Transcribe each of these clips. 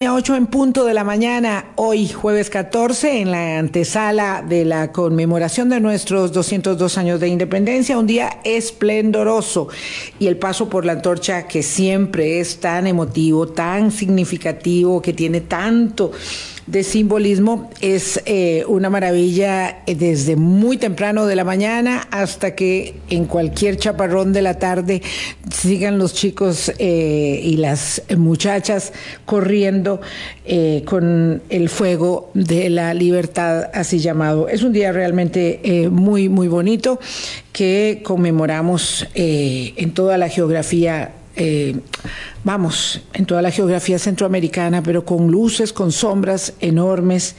8 en punto de la mañana, hoy jueves 14, en la antesala de la conmemoración de nuestros 202 años de independencia, un día esplendoroso y el paso por la antorcha que siempre es tan emotivo, tan significativo, que tiene tanto de simbolismo es eh, una maravilla eh, desde muy temprano de la mañana hasta que en cualquier chaparrón de la tarde sigan los chicos eh, y las muchachas corriendo con el fuego de la libertad así llamado. Es un día realmente muy, muy bonito que conmemoramos en toda la geografía vamos, en toda la geografía centroamericana, pero con luces, con sombras enormes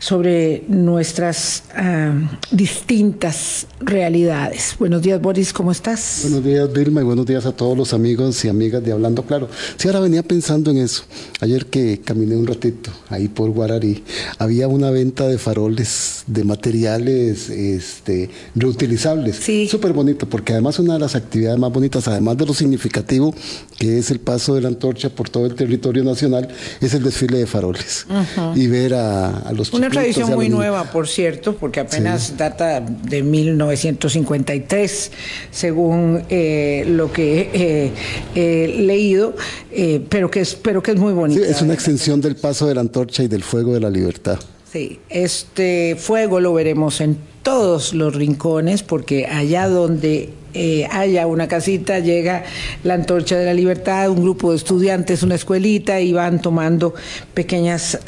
sobre nuestras ah, distintas realidades. Buenos días, Boris, ¿cómo estás? Buenos días, Vilma, y buenos días a todos los amigos y amigas de Hablando Claro. Sí, ahora venía pensando en eso. Ayer que caminé un ratito ahí por Guararí, había una venta de faroles, de materiales este, reutilizables. Sí. Súper bonito, porque además una de las actividades más bonitas, además de lo significativo que es el paso de la antorcha por todo el territorio nacional es el desfile de faroles y ver a, los Una tradición muy nueva, por cierto, porque apenas data de 1953, según eh, lo que he leído, eh, pero, que es, pero que es muy bonito. es una extensión del paso de la antorcha y del fuego de la libertad. Sí, este fuego lo veremos en todos los rincones, porque allá donde eh, haya una casita, llega la antorcha de la libertad, un grupo de estudiantes, una escuelita, y van tomando pequeñas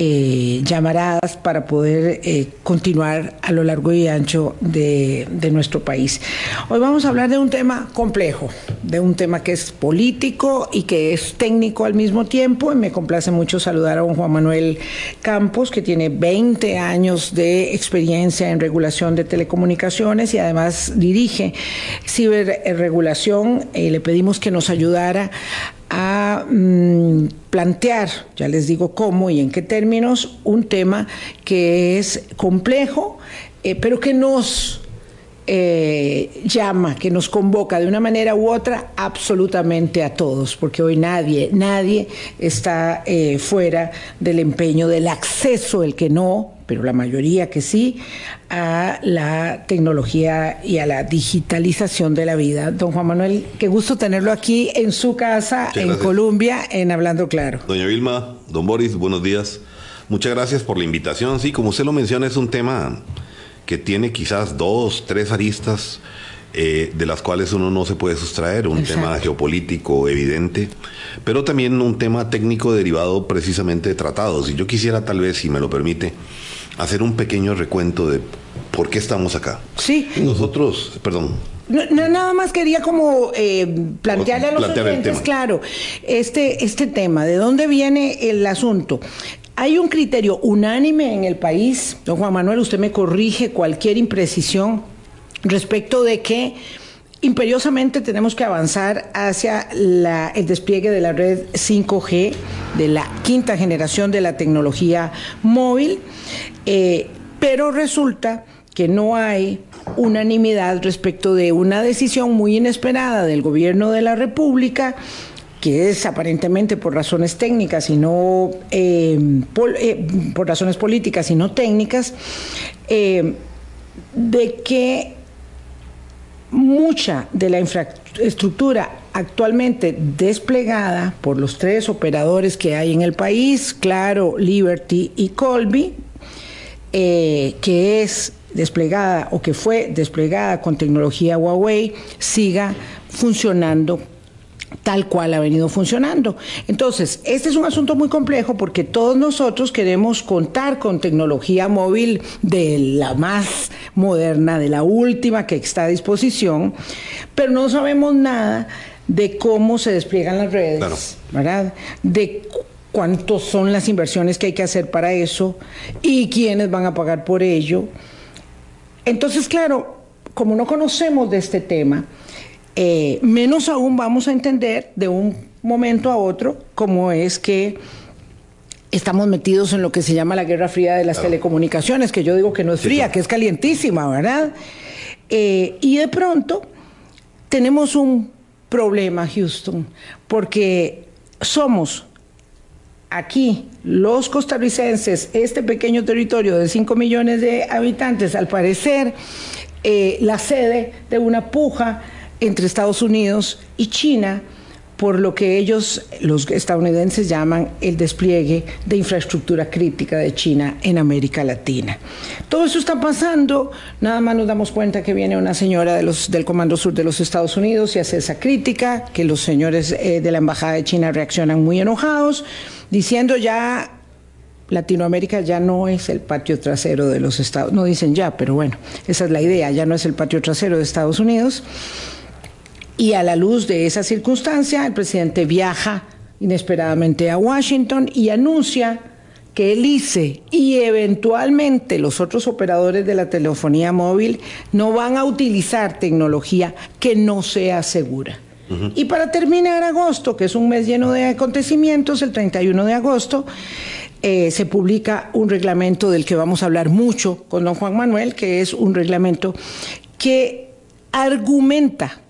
eh, llamaradas para poder eh, continuar a lo largo y ancho de, nuestro país. Hoy vamos a hablar de un tema complejo, de un tema que es político y que es técnico al mismo tiempo. Y me complace mucho saludar a un Juan Manuel Campos, que tiene 20 años de experiencia en regulación de telecomunicaciones y además dirige ciberregulación. Eh, le pedimos que nos ayudara a mm, plantear, ya les digo cómo y en qué términos, un tema que es complejo, eh, pero que nos eh, llama, que nos convoca de una manera u otra absolutamente a todos, porque hoy nadie, nadie está eh, fuera del empeño del acceso, el que no, pero la mayoría que sí, a la tecnología y a la digitalización de la vida. Don Juan Manuel, qué gusto tenerlo aquí en su casa, en Colombia, en Hablando Claro. Doña Vilma, don Boris, buenos días. Muchas gracias por la invitación. Sí, como usted lo menciona, es un tema que tiene quizás dos, tres aristas eh, de las cuales uno no se puede sustraer, un tema geopolítico evidente, pero también un tema técnico derivado precisamente de tratados. Y yo quisiera tal vez, si me lo permite, hacer un pequeño recuento de por qué estamos acá. Sí. Nosotros, perdón, no, nada más quería como eh, plantearle a los oyentes, claro, este, este tema, ¿de dónde viene el asunto? Hay un criterio unánime en el país, don Juan Manuel, usted me corrige cualquier imprecisión respecto de que imperiosamente tenemos que avanzar hacia el despliegue de la red 5G, de la quinta generación de la tecnología móvil, eh, pero resulta que no hay unanimidad respecto de una decisión muy inesperada del gobierno de la República que es aparentemente por razones técnicas y no eh, eh, por, razones políticas y no técnicas, de que mucha de la infraestructura actualmente desplegada por los tres operadores que hay en el país, Claro, Liberty y Colby, que es desplegada o que fue desplegada con tecnología Huawei, siga funcionando tal cual ha venido funcionando. Entonces, este es un asunto muy complejo porque todos nosotros queremos contar con tecnología móvil de la más moderna, de la última que está a disposición, pero no sabemos nada de cómo se despliegan las redes, ¿verdad? De cuántos son las inversiones que hay que hacer para eso y quiénes van a pagar por ello. Entonces, claro, como no conocemos de este tema, eh, menos aún vamos a entender de un momento a otro cómo es que estamos metidos en lo que se llama la guerra fría de las telecomunicaciones, que yo digo que no es fría, que es calientísima, ¿verdad? Eh, y de pronto tenemos un problema, Houston, porque somos aquí los costarricenses, este pequeño territorio de 5 millones de habitantes, al parecer eh, la sede de una puja entre Estados Unidos y China por lo que ellos, los estadounidenses, llaman el despliegue de infraestructura crítica de China en América Latina. Todo eso está pasando, nada más nos damos cuenta que viene una señora del Comando Sur de los Estados Unidos y hace esa crítica, que los señores eh, de la Embajada de China reaccionan muy enojados, diciendo ya Latinoamérica ya no es el patio trasero de los Estados no dicen ya, pero bueno, esa es la idea, ya no es el patio trasero de Estados Unidos. Y a la luz de esa circunstancia, el presidente viaja inesperadamente a Washington y anuncia que el ICE y eventualmente los otros operadores de la telefonía móvil no van a utilizar tecnología que no sea segura. Y para terminar agosto, que es un mes lleno de acontecimientos, el 31 de agosto, eh, se publica un reglamento del que vamos a hablar mucho con don Juan Manuel, que es un reglamento que argumenta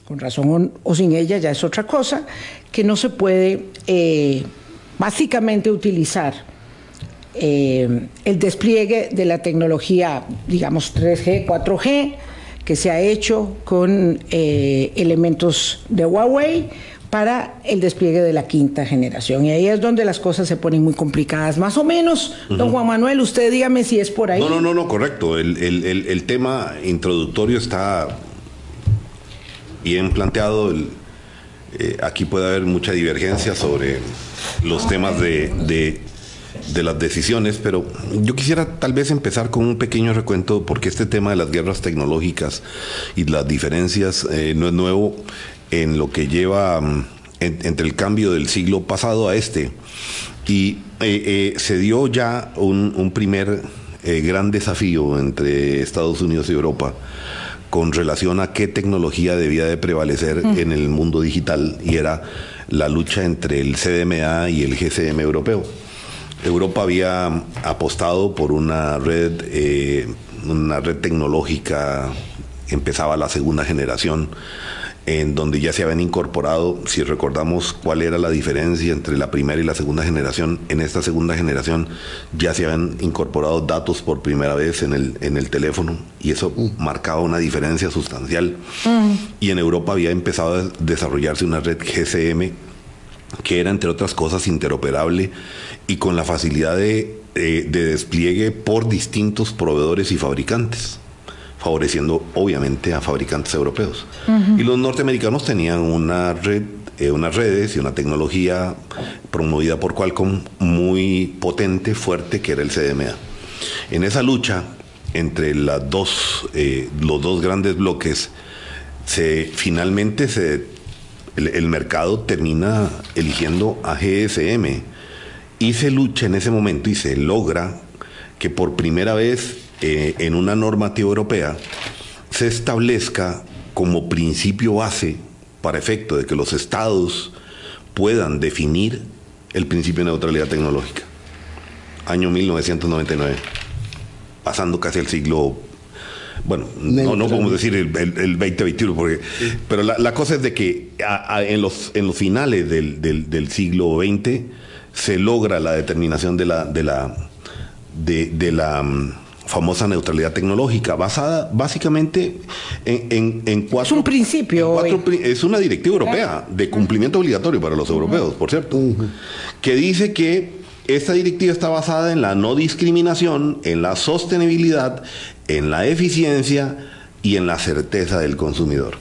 con razón o, sin ella ya es otra cosa, que no se puede eh, básicamente utilizar eh, el despliegue de la tecnología, digamos 3G, 4G, que se ha hecho con eh, elementos de Huawei para el despliegue de la quinta generación. Y ahí es donde las cosas se ponen muy complicadas. Más o menos, don Juan Manuel, usted dígame si es por ahí. No, no, no, no correcto. El, el tema introductorio está bien planteado. Eh, aquí puede haber mucha divergencia sobre los temas de, las decisiones, pero yo quisiera tal vez empezar con un pequeño recuento porque este tema de las guerras tecnológicas y las diferencias eh, no es nuevo en lo que lleva mm, entre el cambio del siglo pasado a este. Y eh, se dio ya un primer gran desafío entre Estados Unidos y Europa con relación a qué tecnología debía de prevalecer mm. en el mundo digital y era la lucha entre el CDMA y el GCM europeo. Europa había apostado por una red, eh, una red tecnológica, empezaba la segunda generación en donde ya se habían incorporado, si recordamos cuál era la diferencia entre la primera y la segunda generación, en esta segunda generación ya se habían incorporado datos por primera vez en el, en el teléfono y eso mm. marcaba una diferencia sustancial. Mm. Y en Europa había empezado a desarrollarse una red GCM que era, entre otras cosas, interoperable y con la facilidad de, de despliegue por distintos proveedores y fabricantes favoreciendo obviamente a fabricantes europeos. Y los norteamericanos tenían una red, eh, unas redes y una tecnología promovida por Qualcomm muy potente, fuerte, que era el CDMA. En esa lucha entre las dos, eh, los dos grandes bloques, se, finalmente se, el, el mercado termina eligiendo a GSM y se lucha en ese momento y se logra que por primera vez eh, en una normativa europea se establezca como principio base para efecto de que los estados puedan definir el principio de neutralidad tecnológica. Año 1999, pasando casi el siglo bueno, no, no podemos decir el, el, 2021, porque, pero la, cosa es de que en, los, en los finales del, del, siglo XX se logra la determinación de la, de la, de la mm, famosa neutralidad tecnológica, basada básicamente en, en, cuatro... Es un principio. es una directiva europea de cumplimiento obligatorio para los europeos, por cierto, que dice que esta directiva está basada en la no discriminación, en la sostenibilidad, en la eficiencia y en la certeza del consumidor.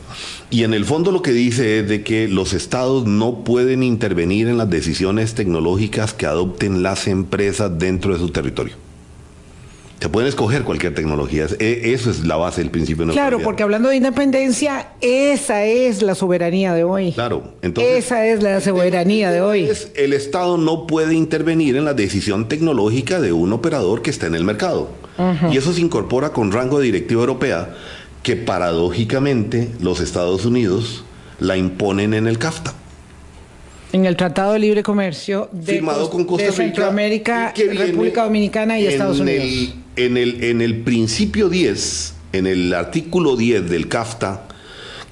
Y en el fondo lo que dice es de que los estados no pueden intervenir en las decisiones tecnológicas que adopten las empresas dentro de su territorio. Se pueden escoger cualquier tecnología. E, eso es la base del principio de Claro, porque hablando de independencia, esa es la soberanía de hoy. Claro, entonces. Esa es la soberanía de hoy. El Estado no puede intervenir en la decisión tecnológica de un operador que está en el mercado. Y eso se incorpora con rango de directiva europea que paradójicamente los Estados Unidos la imponen en el CAFTA. En el Tratado de Libre Comercio de, firmado con Costa Rica, Centroamérica, República Dominicana y Estados Unidos en el, principio 10, en el artículo 10 del CAFTA,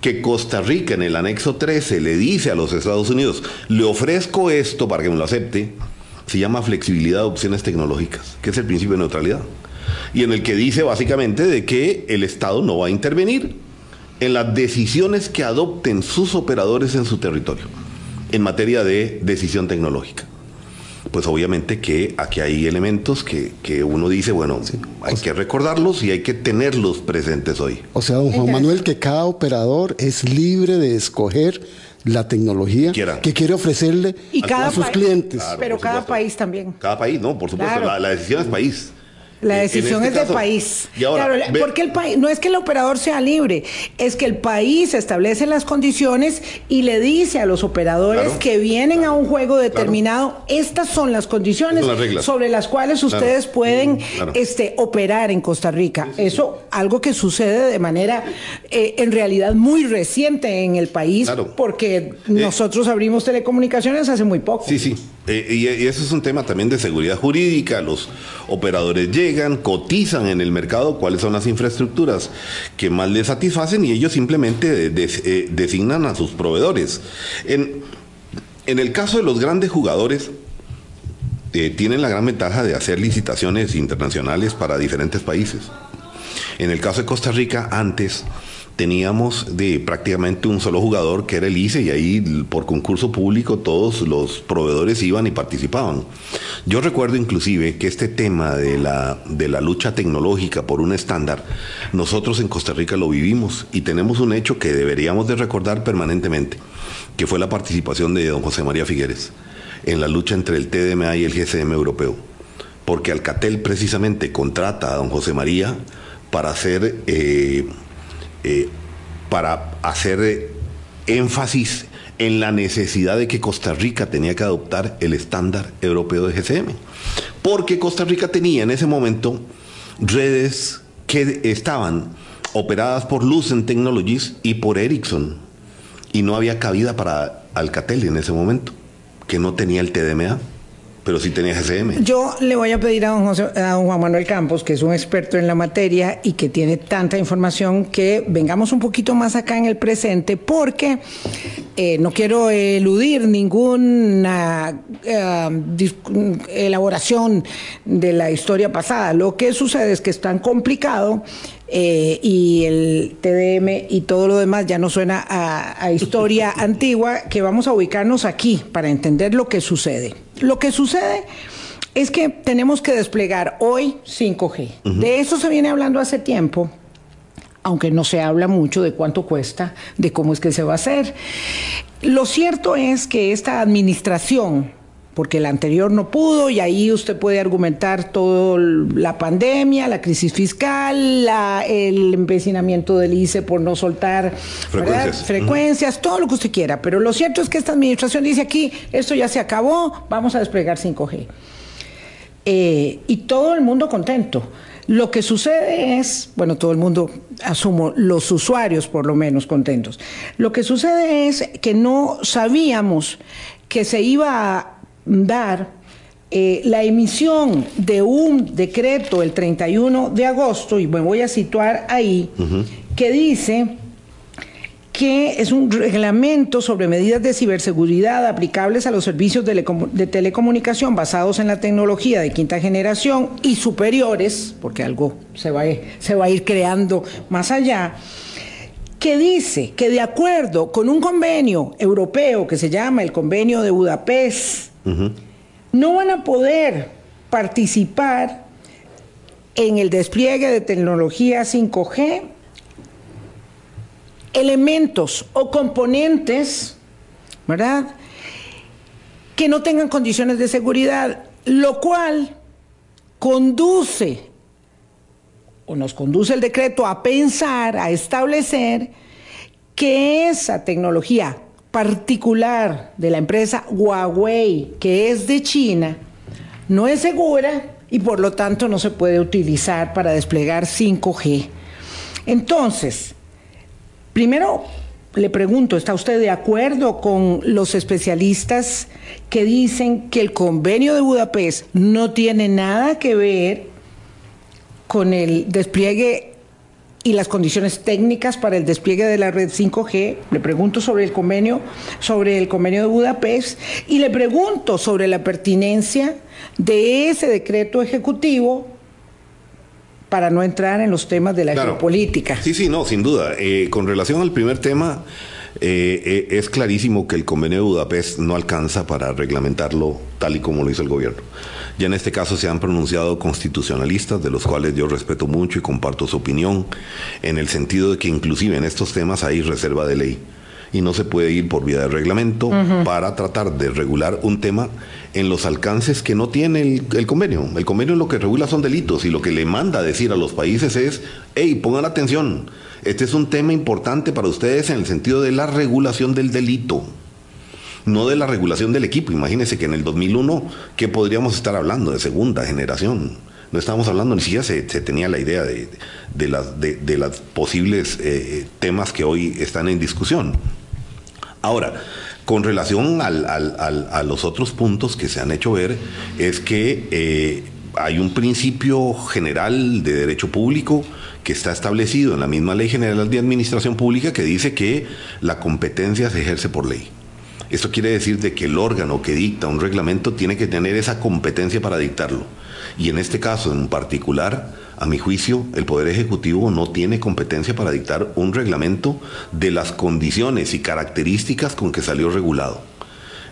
que Costa Rica en el anexo 13 le dice a los Estados Unidos, le ofrezco esto para que me lo acepte, se llama flexibilidad de opciones tecnológicas, que es el principio de neutralidad. Y en el que dice básicamente de que el Estado no va a intervenir en las decisiones que adopten sus operadores en su territorio en materia de decisión tecnológica pues obviamente que aquí hay elementos que, uno dice, bueno, hay que recordarlos y hay que tenerlos presentes hoy. O sea, don Juan Manuel, que cada operador es libre de escoger la tecnología que quiere ofrecerle a, sus clientes. pero cada país también. Cada país, no, por supuesto, la, la, decisión es país. La decisión este es del país. claro, porque el país no es que el operador sea libre, es que el país establece las condiciones y le dice a los operadores que vienen a un juego determinado, estas son las condiciones sobre las cuales ustedes pueden mm, este, operar en Costa Rica. Eso algo que sucede de manera eh, en realidad muy reciente en el país, porque eh, nosotros abrimos telecomunicaciones hace muy poco. Sí, sí. Eh, y, y eso es un tema también de seguridad jurídica. Los operadores llegan, cotizan en el mercado cuáles son las infraestructuras que más les satisfacen y ellos simplemente eh, designan a sus proveedores. En, en, el caso de los grandes jugadores, eh, tienen la gran ventaja de hacer licitaciones internacionales para diferentes países. En el caso de Costa Rica, antes teníamos de prácticamente un solo jugador que era el ICE y ahí por concurso público todos los proveedores iban y participaban. Yo recuerdo inclusive que este tema de la, de la lucha tecnológica por un estándar, nosotros en Costa Rica lo vivimos y tenemos un hecho que deberíamos de recordar permanentemente, que fue la participación de don José María Figueres en la lucha entre el TDMA y el GCM europeo. Porque Alcatel precisamente contrata a don José María para hacer... Eh, eh, para hacer eh, énfasis en la necesidad de que Costa Rica tenía que adoptar el estándar europeo de GCM. Porque Costa Rica tenía en ese momento redes que estaban operadas por Lucent Technologies y por Ericsson. Y no había cabida para Alcatel en ese momento, que no tenía el TDMA pero sí tenía GCM. Yo le voy a pedir a don, Juan Manuel Campos, que es un experto en la materia y que tiene tanta información, que vengamos un poquito más acá en el presente, porque eh, no quiero eludir ninguna eh, elaboración de la historia pasada. Lo que sucede es que es tan complicado eh, y el TDM y todo lo demás ya no suena a, historia antigua, que vamos a ubicarnos aquí para entender lo que sucede. Lo que sucede es que tenemos que desplegar hoy 5G. De eso se viene hablando hace tiempo, aunque no se habla mucho de cuánto cuesta, de cómo es que se va a hacer. Lo cierto es que esta administración porque el anterior no pudo y ahí usted puede argumentar toda la pandemia, la crisis fiscal, el empecinamiento del ICE por no soltar frecuencias, todo lo que usted quiera. Pero lo cierto es que esta administración dice aquí, esto ya se acabó, vamos a desplegar 5G. Eh, y todo el mundo contento. Lo que sucede es, bueno, todo el mundo, asumo, los usuarios por lo menos contentos. Lo que sucede es que no sabíamos que se iba a dar eh, la emisión de un decreto el 31 de agosto, y me voy a situar ahí, que dice que es un reglamento sobre medidas de ciberseguridad aplicables a los servicios de, de, telecomunicación basados en la tecnología de quinta generación y superiores, porque algo se va, se va a ir creando más allá, que dice que de acuerdo con un convenio europeo que se llama el Convenio de Budapest, no van a poder participar en el despliegue de tecnología 5G elementos o componentes, ¿verdad? Que no tengan condiciones de seguridad, lo cual conduce o nos conduce el decreto a pensar, a establecer que esa tecnología particular de la empresa Huawei, que es de China, no es segura y por lo tanto no se puede utilizar para desplegar 5G. Entonces, primero le pregunto, ¿está usted de acuerdo con los especialistas que dicen que el convenio de Budapest no tiene nada que ver con el despliegue y las condiciones técnicas para el despliegue de la red 5G. Le pregunto sobre el convenio, sobre el convenio de Budapest y le pregunto sobre la pertinencia de ese decreto ejecutivo para no entrar en los temas de la geopolítica. Sí, sí, no, sin duda. Eh, con relación al primer tema, eh, eh, es clarísimo que el convenio de Budapest no alcanza para reglamentarlo tal y como lo hizo el gobierno. Ya en este caso se han pronunciado constitucionalistas, de los cuales yo respeto mucho y comparto su opinión, en el sentido de que inclusive en estos temas hay reserva de ley. Y no se puede ir por vía de reglamento para tratar de regular un tema en los alcances que no tiene el, el, convenio. El convenio lo que regula son delitos y lo que le manda a decir a los países es, hey, pongan atención, este es un tema importante para ustedes en el sentido de la regulación del delito no de la regulación del equipo. Imagínense que en el 2001, ¿qué podríamos estar hablando? De segunda generación. No estábamos hablando, ni siquiera se, tenía la idea de, de posibles eh, temas que hoy están en discusión. Ahora, con relación a los otros puntos que se han hecho ver, es que eh, hay un principio general de derecho público que está establecido en la misma Ley General de Administración Pública que dice que la competencia se ejerce por ley. Esto quiere decir de que el órgano que dicta un reglamento tiene que tener esa competencia para dictarlo. Y en este caso en particular, a mi juicio, el Poder Ejecutivo no tiene competencia para dictar un reglamento de las condiciones y características con que salió regulado.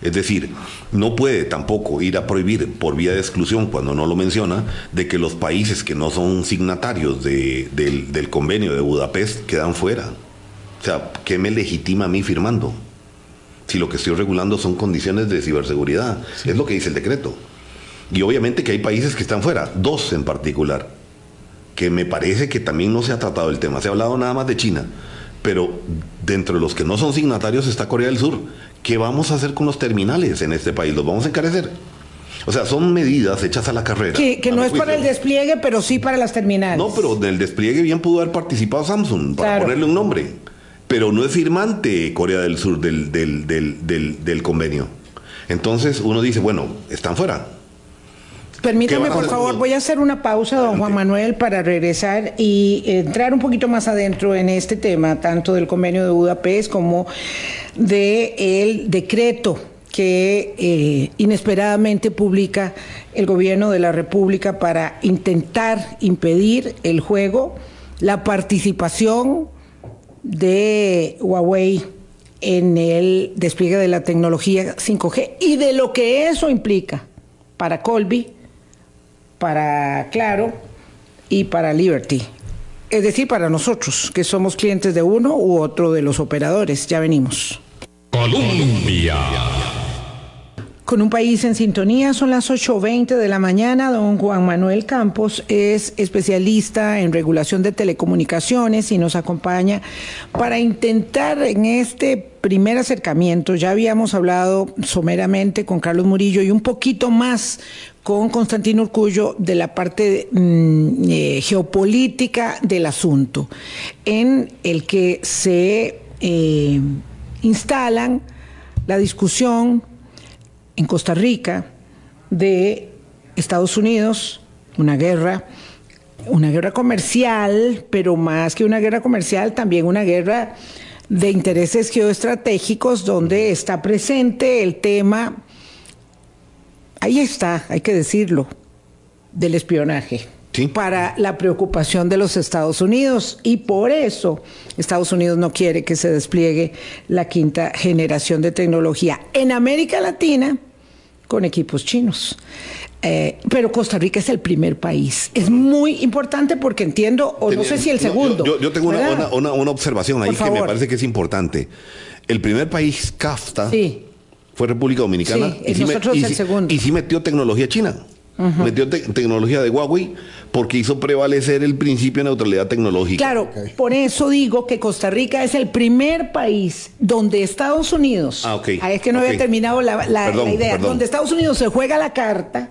Es decir, no puede tampoco ir a prohibir por vía de exclusión, cuando no lo menciona, de que los países que no son signatarios del, del convenio de Budapest quedan fuera. O sea, ¿qué me legitima a mí firmando? Si lo que estoy regulando son condiciones de ciberseguridad. Es lo que dice el decreto. Y obviamente que hay países que están fuera, dos en particular, que me parece que también no se ha tratado el tema. Se ha hablado nada más de China, pero dentro de los que no son signatarios está Corea del Sur. ¿Qué vamos a hacer con los terminales en este país? ¿Los vamos a encarecer? O sea, son medidas hechas a la carrera. Que, no es para el despliegue, pero sí para las terminales. No, pero del despliegue bien pudo haber participado Samsung, para ponerle un nombre pero no es firmante Corea del Sur del, del, convenio. Entonces uno dice, bueno, están fuera. Permítame, por favor, voy a hacer una pausa, don Juan Manuel, para regresar y entrar un poquito más adentro en este tema, tanto del convenio de Budapest como del decreto que eh, inesperadamente publica el gobierno de la República para intentar impedir el juego, la participación de Huawei en el despliegue de la tecnología 5G y de lo que eso implica para Colby, para Claro y para Liberty. Es decir, para nosotros, que somos clientes de uno u otro de los operadores. Ya venimos. Colombia. Con un país en sintonía, son las 8.20 de la mañana. Don Juan Manuel Campos es especialista en regulación de telecomunicaciones y nos acompaña para intentar en este primer acercamiento, ya habíamos hablado someramente con Carlos Murillo y un poquito más con Constantino Urcullo de la parte mm, eh, geopolítica del asunto, en el que se eh, instalan la discusión en Costa Rica de Estados Unidos, una guerra, una guerra comercial, pero más que una guerra comercial, también una guerra de intereses geoestratégicos donde está presente el tema, ahí está, hay que decirlo, del espionaje. para la preocupación de los Estados Unidos y por eso Estados Unidos no quiere que se despliegue la quinta generación de tecnología. En América Latina, con equipos chinos. Eh, pero Costa Rica es el primer país. Es muy importante porque entiendo, o no sé si el segundo. yo, tengo una, observación ahí que me parece que es importante. El primer país CAFTA fue República Dominicana y, sí el segundo. y sí metió tecnología china. Metió tecnología de Huawei porque hizo prevalecer el principio de neutralidad tecnológica. Claro, por eso digo que Costa Rica es el primer país donde Estados Unidos, ah, ah es que no había terminado la, idea, donde Estados Unidos se juega la carta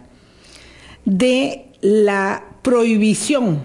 de la prohibición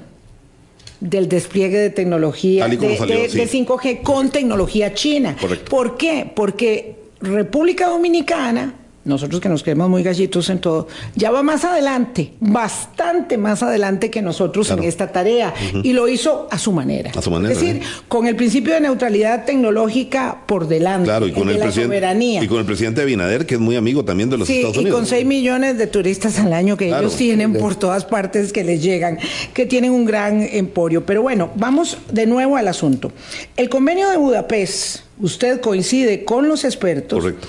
del despliegue de tecnología de, 5G con tecnología china. ¿Por qué? Porque República Dominicana nosotros que nos creemos muy gallitos en todo, ya va más adelante, bastante más adelante que nosotros en esta tarea. Y lo hizo a su manera. A su manera. Es decir, con el principio de neutralidad tecnológica por delante. Claro, y con, el, presidente, y con el presidente Abinader, que es muy amigo también de los Estados Unidos. Y con 6 millones de turistas al año que ellos tienen por todas partes que les llegan, que tienen un gran emporio. Pero bueno, vamos de nuevo al asunto. El convenio de Budapest, usted coincide con los expertos. Correcto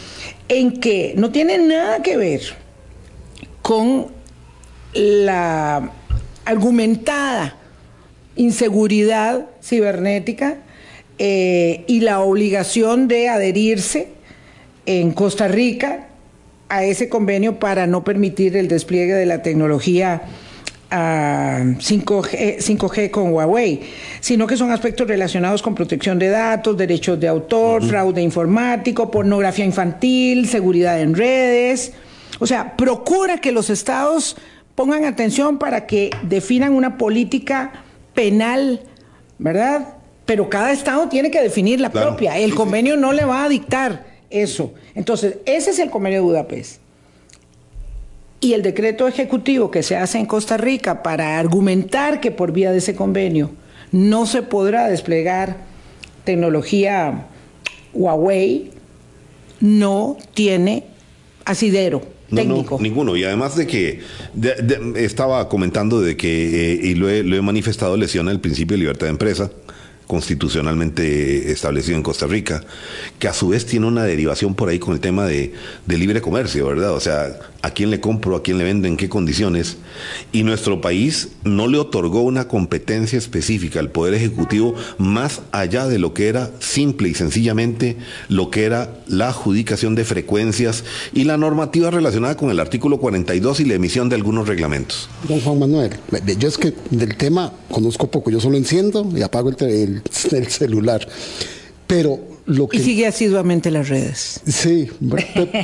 en que no tiene nada que ver con la argumentada inseguridad cibernética eh, y la obligación de adherirse en Costa Rica a ese convenio para no permitir el despliegue de la tecnología 5G, 5G, con Huawei, sino que son aspectos relacionados con protección de datos, derechos de autor, fraude informático, pornografía infantil, seguridad en redes. O sea, procura que los estados pongan atención para que definan una política penal, ¿verdad? Pero cada estado tiene que definir la propia. El convenio no le va a dictar eso. Entonces, ese es el convenio de Budapest y el decreto ejecutivo que se hace en Costa Rica para argumentar que por vía de ese convenio no se podrá desplegar tecnología Huawei, no tiene asidero. técnico. ninguno. Y además de que estaba comentando de que, eh, y lo he, lo he manifestado, lesiona el principio de libertad de empresa constitucionalmente establecido en Costa Rica, que a su vez tiene una derivación por ahí con el tema de, libre comercio, ¿verdad? O sea, a quién le compro, a quién le vendo, en qué condiciones. Y nuestro país no le otorgó una competencia específica al Poder Ejecutivo más allá de lo que era simple y sencillamente lo que era la adjudicación de frecuencias y la normativa relacionada con el artículo 42 y la emisión de algunos reglamentos. Don Juan Manuel, yo es que del tema conozco poco, yo solo enciendo y apago el celular. Pero y sigue asiduamente las redes. Sí,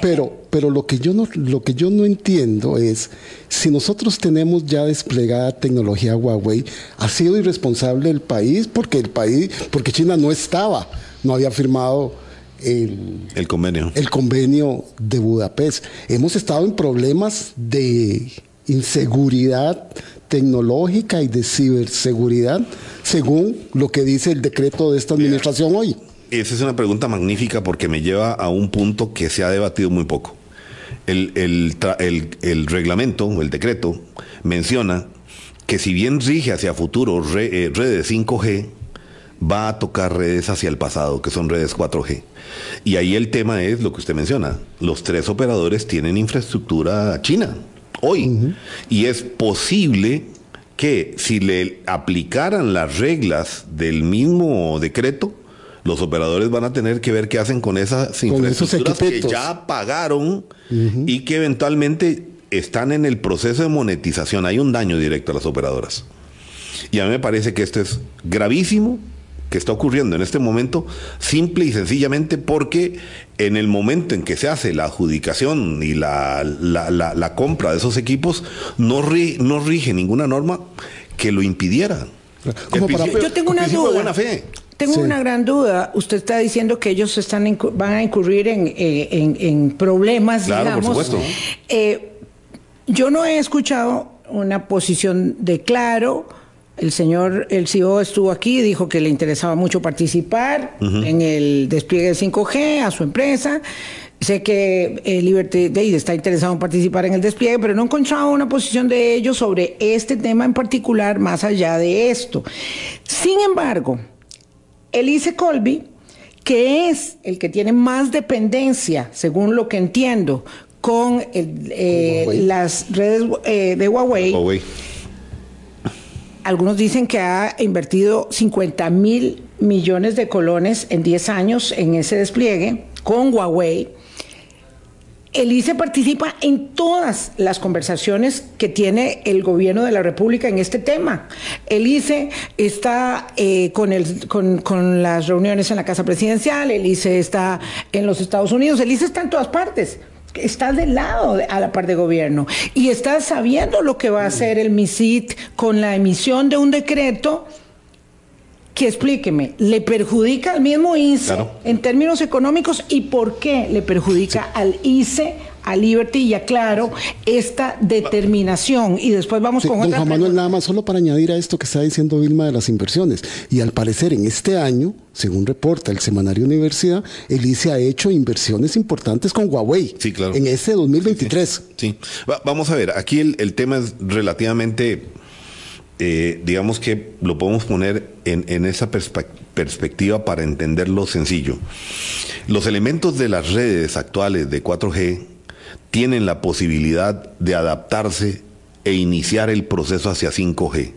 pero, pero lo, que yo no, lo que yo no entiendo es, si nosotros tenemos ya desplegada tecnología Huawei, ¿ha sido irresponsable el país? Porque el país, porque China no estaba, no había firmado el, el convenio. El convenio de Budapest. Hemos estado en problemas de inseguridad tecnológica y de ciberseguridad, según lo que dice el decreto de esta administración hoy. Esa es una pregunta magnífica porque me lleva a un punto que se ha debatido muy poco. El, el, reglamento o el decreto menciona que si bien rige hacia futuro eh, redes 5G, va a tocar redes hacia el pasado, que son redes 4G. Y ahí el tema es lo que usted menciona. Los tres operadores tienen infraestructura china hoy. Y es posible que si le aplicaran las reglas del mismo decreto, los operadores van a tener que ver qué hacen con esas infraestructuras que ya pagaron y que eventualmente están en el proceso de monetización. Hay un daño directo a las operadoras. Y a mí me parece que esto es gravísimo que está ocurriendo en este momento, simple y sencillamente porque en el momento en que se hace la adjudicación y la, la, compra de esos equipos, no, no rige ninguna norma que lo impidiera. Yo tengo una duda. buena fe. Tengo una gran duda. Usted está diciendo que ellos están van a incurrir en, eh, problemas, claro, Por supuesto. Eh, yo no he escuchado una posición de claro. El señor, el CEO estuvo aquí, dijo que le interesaba mucho participar en el despliegue del 5G a su empresa. Sé que eh, Liberty Day está interesado en participar en el despliegue, pero no he encontrado una posición de ellos sobre este tema en particular más allá de esto. Sin embargo, Elise Colby, que es el que tiene más dependencia, según lo que entiendo, con eh, las redes eh, de Huawei, Algunos dicen que ha invertido 50 mil millones de colones en 10 años en ese despliegue con Huawei. El ICE participa en todas las conversaciones que tiene el gobierno de la República en este tema. El ICE está eh, con, el, con, las reuniones en la Casa Presidencial, el ICE está en los Estados Unidos, el ICE está en todas partes está del lado a la par de gobierno. Y está sabiendo lo que va a hacer el MISIT con la emisión de un decreto que explíqueme, ¿le perjudica al mismo ICE en términos económicos y por qué le perjudica al ICE a Liberty y a Claro esta determinación. Y después vamos con don otra Juan Manuel, nada más solo para añadir a esto que está diciendo Vilma de las inversiones. Y al parecer en este año, según reporta el semanario Universidad, el ICE ha hecho inversiones importantes con Huawei. Sí, claro. En este 2023. Sí, Va- vamos a ver, aquí el, el tema es relativamente, eh, digamos que lo podemos poner en, en esa perspe- perspectiva para entenderlo sencillo. Los elementos de las redes actuales de 4G tienen la posibilidad de adaptarse e iniciar el proceso hacia 5G.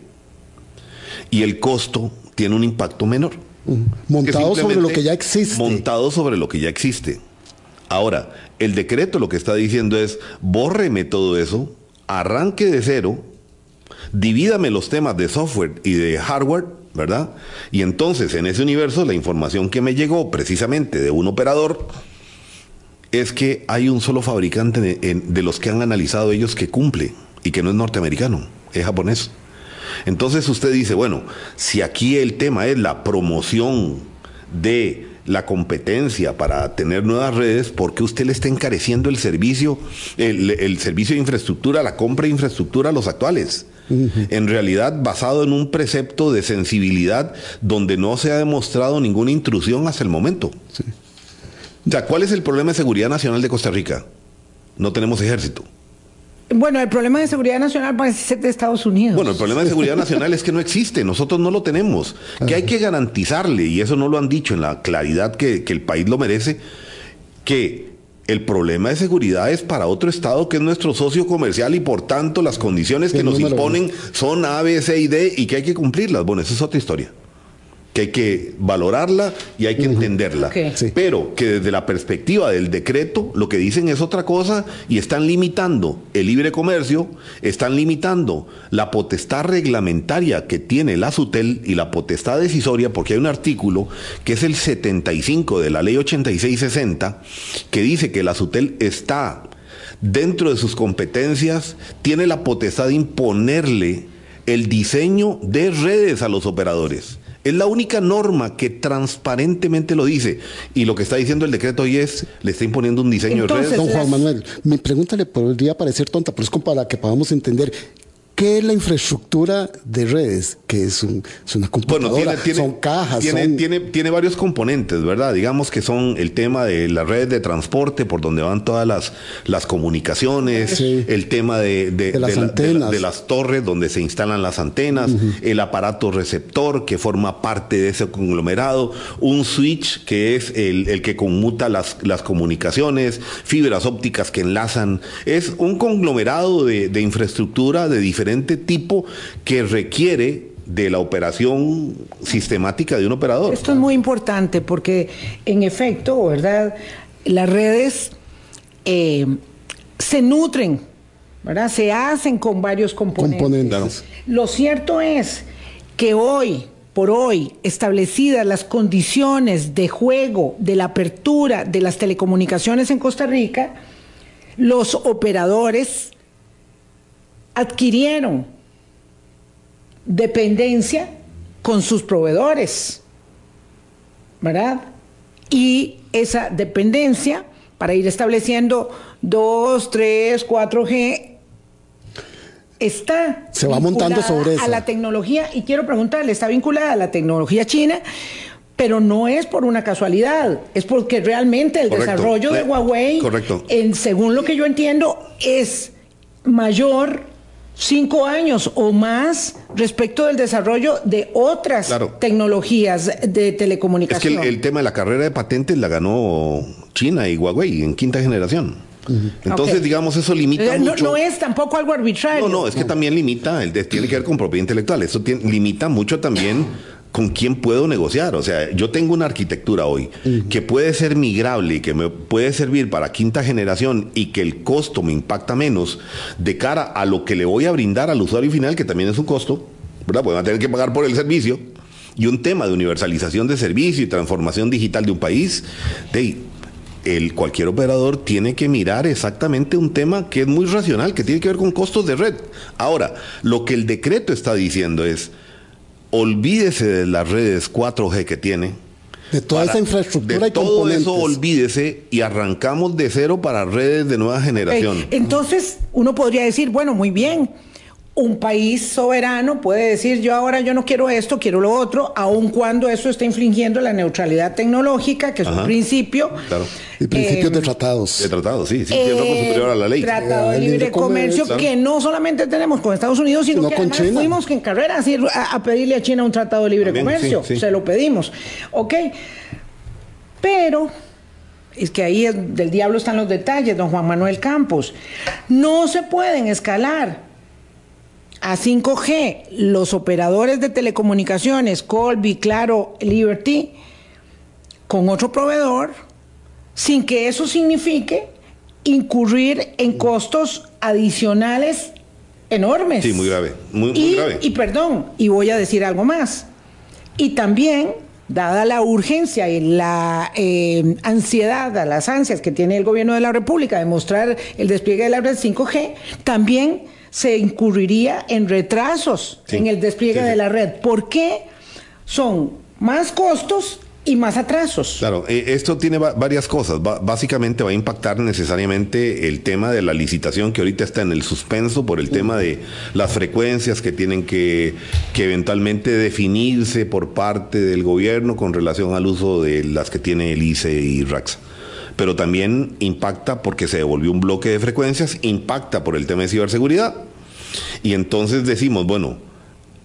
Y el costo tiene un impacto menor. Montado sobre lo que ya existe. Montado sobre lo que ya existe. Ahora, el decreto lo que está diciendo es, bórreme todo eso, arranque de cero, divídame los temas de software y de hardware, ¿verdad? Y entonces en ese universo la información que me llegó precisamente de un operador es que hay un solo fabricante de, los que han analizado ellos que cumple y que no es norteamericano, es japonés. Entonces usted dice, bueno, si aquí el tema es la promoción de la competencia para tener nuevas redes, ¿por qué usted le está encareciendo el servicio, el, el servicio de infraestructura, la compra de infraestructura a los actuales? En realidad basado en un precepto de sensibilidad donde no se ha demostrado ninguna intrusión hasta el momento. O sea, ¿cuál es el problema de seguridad nacional de Costa Rica? No tenemos ejército. Bueno, el problema de seguridad nacional parece ser de Estados Unidos. Bueno, el problema de seguridad nacional es que no existe, nosotros no lo tenemos, que hay que garantizarle, y eso no lo han dicho en la claridad que, que el país lo merece, que el problema de seguridad es para otro Estado que es nuestro socio comercial y por tanto las condiciones que nos imponen son A, B, C y D y que hay que cumplirlas. Bueno, esa es otra historia. Que hay que valorarla y hay que entenderla. Sí. Pero que desde la perspectiva del decreto lo que dicen es otra cosa y están limitando el libre comercio, están limitando la potestad reglamentaria que tiene la SUTEL y la potestad decisoria, porque hay un artículo que es el 75 de la ley 8660 que dice que la SUTEL está dentro de sus competencias, tiene la potestad de imponerle el diseño de redes a los operadores. Es la única norma que transparentemente lo dice. Y lo que está diciendo el decreto hoy es, le está imponiendo un diseño Entonces, de Don redes. Juan las- Manuel, mi pregunta le podría parecer tonta, pero es como para que podamos entender. ¿Qué es la infraestructura de redes? Que es, un- es una Bueno, computadora, tiene, tiene, son cajas, tiene, son... tiene, tiene varios componentes, ¿verdad? Digamos que son el tema de las redes de transporte por donde van todas las, las comunicaciones, Sí. el tema de, de- De las de la- de la- antenas. de las torres donde se instalan las antenas, el aparato receptor que forma parte de ese conglomerado, un switch que es el, el que conmuta las, las comunicaciones, fibras ópticas que enlazan. Es un conglomerado de, de infraestructura de diferente tipo que requiere de la operación sistemática de un operador. Esto es muy importante porque, en efecto, ¿verdad? Las redes eh, se nutren, ¿verdad? Se hacen con varios componentes. Lo cierto es que hoy, por hoy, establecidas las condiciones de juego, de la apertura de las telecomunicaciones en Costa Rica, los operadores adquirieron dependencia con sus proveedores, ¿verdad? Y esa dependencia para ir estableciendo 2, 3, 4G está Se va montando sobre eso. a la tecnología y quiero preguntarle, está vinculada a la tecnología china, pero no es por una casualidad, es porque realmente el Correcto. desarrollo de Eh, Huawei, correcto. en, según lo que yo entiendo, es mayor cinco años o más respecto del desarrollo de otras Claro. tecnologías de Es que telecomunicación. el, el tema de la carrera de patentes la ganó China y Huawei en quinta generación. Entonces, digamos, eso limita Eh, no, mucho. no es tampoco algo arbitrario. No, no, es que también limita, el de- tiene que ver con propiedad intelectual. Eso tiene- limita mucho también con quién puedo negociar. O sea, yo tengo una arquitectura hoy que puede ser migrable y que me puede servir para quinta generación y que el costo me impacta menos de cara a lo que le voy a brindar al usuario final, que también es un costo, ¿verdad? Pues va a tener que pagar por el servicio. Y un tema de universalización de servicio y transformación digital de un país. De, el, cualquier operador tiene que mirar exactamente un tema que es muy racional, que tiene que ver con costos de red. Ahora, lo que el decreto está diciendo es, olvídese de las redes 4G que tiene, De toda esa infraestructura de y todo eso olvídese y arrancamos de cero para redes de nueva generación. Entonces, uno podría decir, bueno, muy bien. Un país soberano puede decir, yo ahora yo no quiero esto, quiero lo otro, aun cuando eso está infringiendo la neutralidad tecnológica, que es un principio. Claro. Y principios Eh, de tratados. De tratado, sí, sí, eh, superior a la ley. Tratado de Eh, libre, libre comercio, comercio. que no solamente tenemos con Estados Unidos, sino que con además China. fuimos que en carrera a, a pedirle a China un tratado de libre También, comercio. sí, sí. Se lo pedimos. ¿Ok? Pero es que ahí es- del diablo están los detalles, don Juan Manuel Campos. No se pueden escalar a 5G los operadores de telecomunicaciones, Colby, Claro, Liberty, con otro proveedor, sin que eso signifique incurrir en costos adicionales enormes. Sí, muy grave, muy- muy y, grave. Y perdón, y voy a decir algo más. Y también, dada la urgencia y la eh, ansiedad, a las ansias que tiene el gobierno de la República de mostrar el despliegue de la red 5G, también se incurriría en retrasos Sí, en el despliegue sí, sí. de la red. ¿Por qué? Son más costos y más atrasos. Claro, eh, esto tiene va- varias cosas. Básicamente va a impactar necesariamente el tema de la licitación que ahorita está en el suspenso por el tema de las frecuencias que tienen que, que eventualmente definirse por parte del gobierno con relación al uso de las que tiene el ICE y RAXA. Pero también impacta porque se devolvió un bloque de frecuencias, impacta por el tema de ciberseguridad. Y entonces decimos, bueno,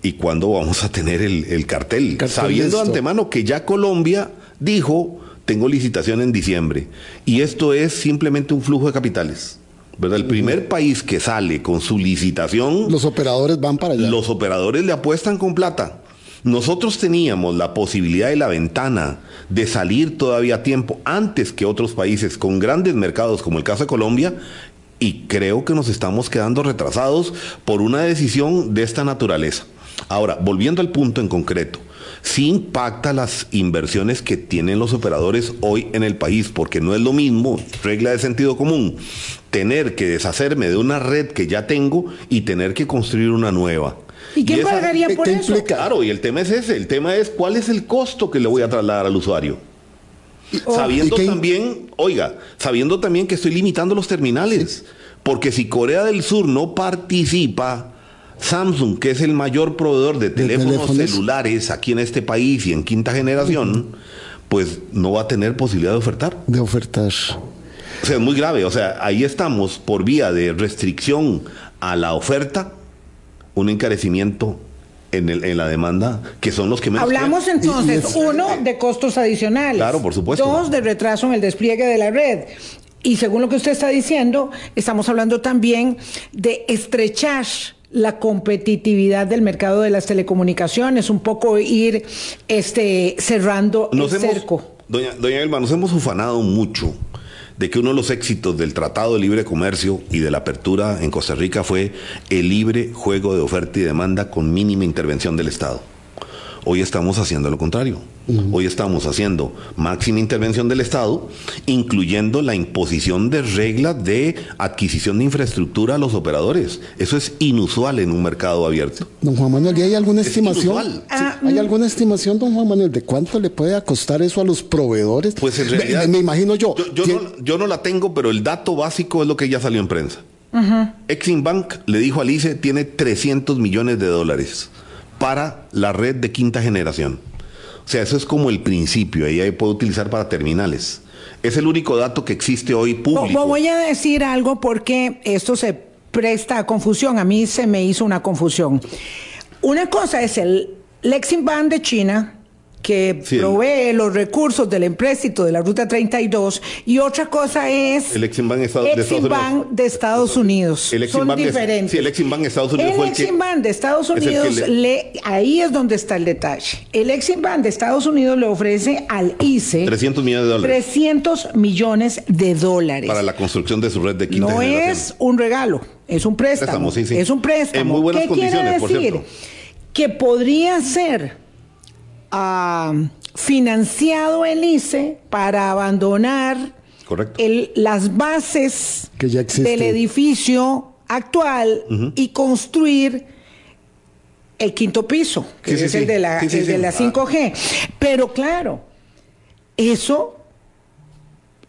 ¿y cuándo vamos a tener el, el cartel? Cartel Sabiendo antemano que ya Colombia dijo, tengo licitación en diciembre. Y esto es simplemente un flujo de capitales. ¿verdad? El primer país que sale con su licitación, Los operadores van para allá. los operadores le apuestan con plata. Nosotros teníamos la posibilidad y la ventana de salir todavía a tiempo antes que otros países con grandes mercados como el caso de Colombia y creo que nos estamos quedando retrasados por una decisión de esta naturaleza. Ahora, volviendo al punto en concreto, sí impacta las inversiones que tienen los operadores hoy en el país, porque no es lo mismo, regla de sentido común, tener que deshacerme de una red que ya tengo y tener que construir una nueva. ¿Y quién esa- pagaría ¿qué- por qué eso? implica? Claro, y el tema es ese, el tema es cuál es el costo que le voy a trasladar al usuario. Oh, Sabiendo ¿y qué- también, oiga, sabiendo también que estoy limitando los terminales, porque si Corea del Sur no participa, Samsung, que es el mayor proveedor de teléfonos teléfonos. celulares aquí en este país y en quinta generación, pues no va a tener posibilidad de ofertar. De ofertar. O sea, es muy grave. O sea, ahí estamos por vía de restricción a la oferta, un encarecimiento en, el- en la demanda, que son los que menos Hablamos entonces, uno, de costos adicionales. Claro, por supuesto. Dos, de retraso en el despliegue de la red. Y según lo que usted está diciendo, estamos hablando también de estrechar la competitividad del mercado de las telecomunicaciones, un poco ir este, cerrando Nos el hemos- cerco. Doña, doña Elba, nos hemos ufanado mucho de que uno de los éxitos del Tratado de Libre Comercio y de la apertura en Costa Rica fue el libre juego de oferta y demanda con mínima intervención del Estado. Hoy estamos haciendo lo contrario. Hoy estamos haciendo máxima intervención del Estado, incluyendo la imposición de reglas de adquisición de infraestructura a los operadores. Eso es inusual en un mercado abierto. Don Juan Manuel, ¿y hay alguna Es estimación? Sí, Ah, ¿Hay alguna estimación, don Juan Manuel, de cuánto le puede costar eso a los proveedores? Pues en realidad. Me, me imagino yo. Yo, yo Tien- no, yo no la tengo, pero el dato básico es lo que ya salió en prensa. Exim Bank le dijo a Alice tiene 300 millones de dólares para la red de quinta generación. O sea, eso es como el principio, ahí ahí puede utilizar para terminales. Es el único dato que existe hoy público. vo- Voy a decir algo porque esto se presta a confusión. A mí se me hizo una confusión. Una cosa es el Lexingban de China, que Sí, el- provee los recursos del empréstito de la Ruta 32, y otra cosa es El Exim Bank de Estados- de Estados Eximbank Unidos. de. El Son de- diferentes. sí, el Exim Bank de Estados Unidos El el Eximbank de Estados Unidos, le- le- ahí es donde está el detalle. El Eximbank de Estados Unidos le ofrece al ICE 300 millones de dólares 300 millones de dólares. para la construcción de su red de quinta No generación. es un regalo, es un préstamo. Préstamo, sí, sí. Es un préstamo. En muy buenas ¿Qué quiere condiciones, por cierto. Que podría ser ah, financiado el ICE para abandonar Correcto. el- las bases Que ya existen. del edificio actual y construir el quinto piso, que Sí, es sí. el de la, Sí, sí, el sí. de la Ah. 5G. Pero claro, eso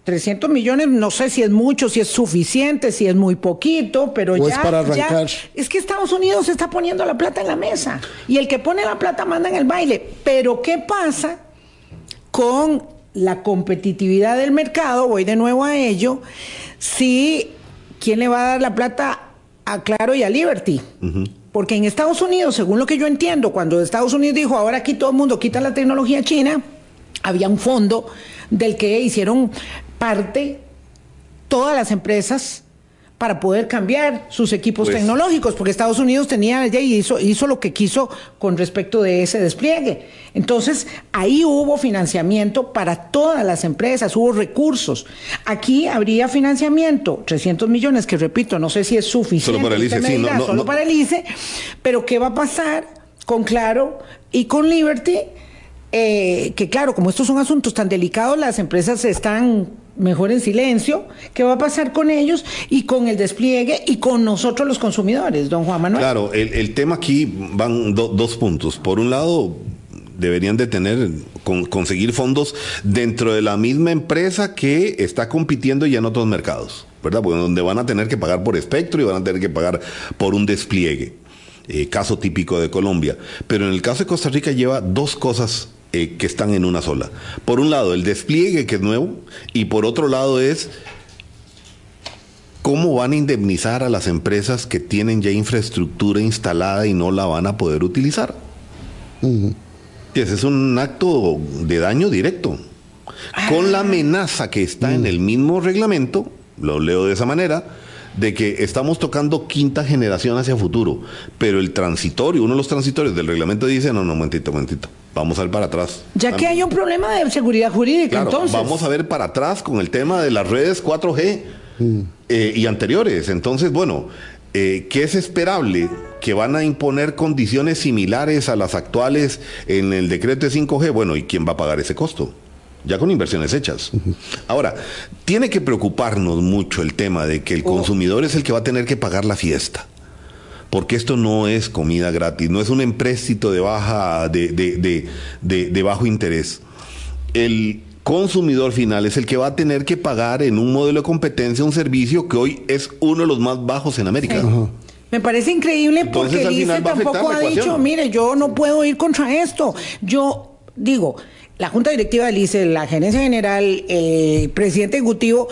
300 millones, no sé si es mucho, si es suficiente, si es muy poquito, pero ya, es para arrancar. es que Estados Unidos está poniendo la plata en la mesa y el que pone la plata manda en el baile. Pero ¿qué pasa con la competitividad del mercado? Voy de nuevo a ello. Si quién le va a dar la plata a Claro y a Liberty. Porque en Estados Unidos, según lo que yo entiendo, cuando Estados Unidos dijo, ahora aquí todo el mundo quita la tecnología china, había un fondo del que hicieron parte todas las empresas para poder cambiar sus equipos Pues- tecnológicos, porque Estados Unidos tenía ya y hizo, hizo lo que quiso con respecto de ese despliegue. Entonces, ahí hubo financiamiento para todas las empresas, hubo recursos. Aquí habría financiamiento, 300 millones, que repito, no sé si es suficiente. Solo para el ICE, sí, no, no, solo no. para el ICE, pero ¿qué va a pasar con Claro y con Liberty? Eh, que claro, como estos son asuntos tan delicados, las empresas están mejor en silencio. ¿Qué va a pasar con ellos y con el despliegue y con nosotros los consumidores, don Juan Manuel? Claro, el, el tema aquí van do- dos puntos. Por un lado, deberían de tener, con- conseguir fondos dentro de la misma empresa que está compitiendo ya en otros mercados, ¿verdad? Porque donde van a tener que pagar por espectro y van a tener que pagar por un despliegue. Eh, caso típico de Colombia. Pero en el caso de Costa Rica lleva dos cosas eh, que están en una sola. Por un lado, el despliegue que es nuevo y por otro lado es ¿Cómo van a indemnizar a las empresas que tienen ya infraestructura instalada y no la van a poder utilizar? Y ese es un acto de daño directo. Con la amenaza que está en el mismo reglamento, lo leo de esa manera, de que estamos tocando quinta generación hacia futuro, pero el transitorio, uno de los transitorios del reglamento dice, no, no, momentito, momentito, vamos a ver para atrás. ya que hay un problema de seguridad jurídica, Claro, entonces. vamos a ver para atrás con el tema de las redes 4G eh, y anteriores. Entonces, bueno, eh, ¿qué es esperable? Que van a imponer condiciones similares a las actuales en el decreto de 5G. Bueno, ¿y quién va a pagar ese costo? Ya con inversiones hechas. Ahora, tiene que preocuparnos mucho el tema de que el Oh. consumidor es el que va a tener que pagar la fiesta porque esto no es comida gratis, no es un empréstito de baja, de, de- de- de- de bajo interés. El consumidor final es el que va a tener que pagar en un modelo de competencia un servicio que hoy es uno de los más bajos en América. Me parece increíble Entonces, porque al el ICE final va a afectar tampoco ha dicho, mire, yo no puedo ir contra esto. Yo digo, la Junta Directiva del ICE, la Gerencia General, el presidente ejecutivo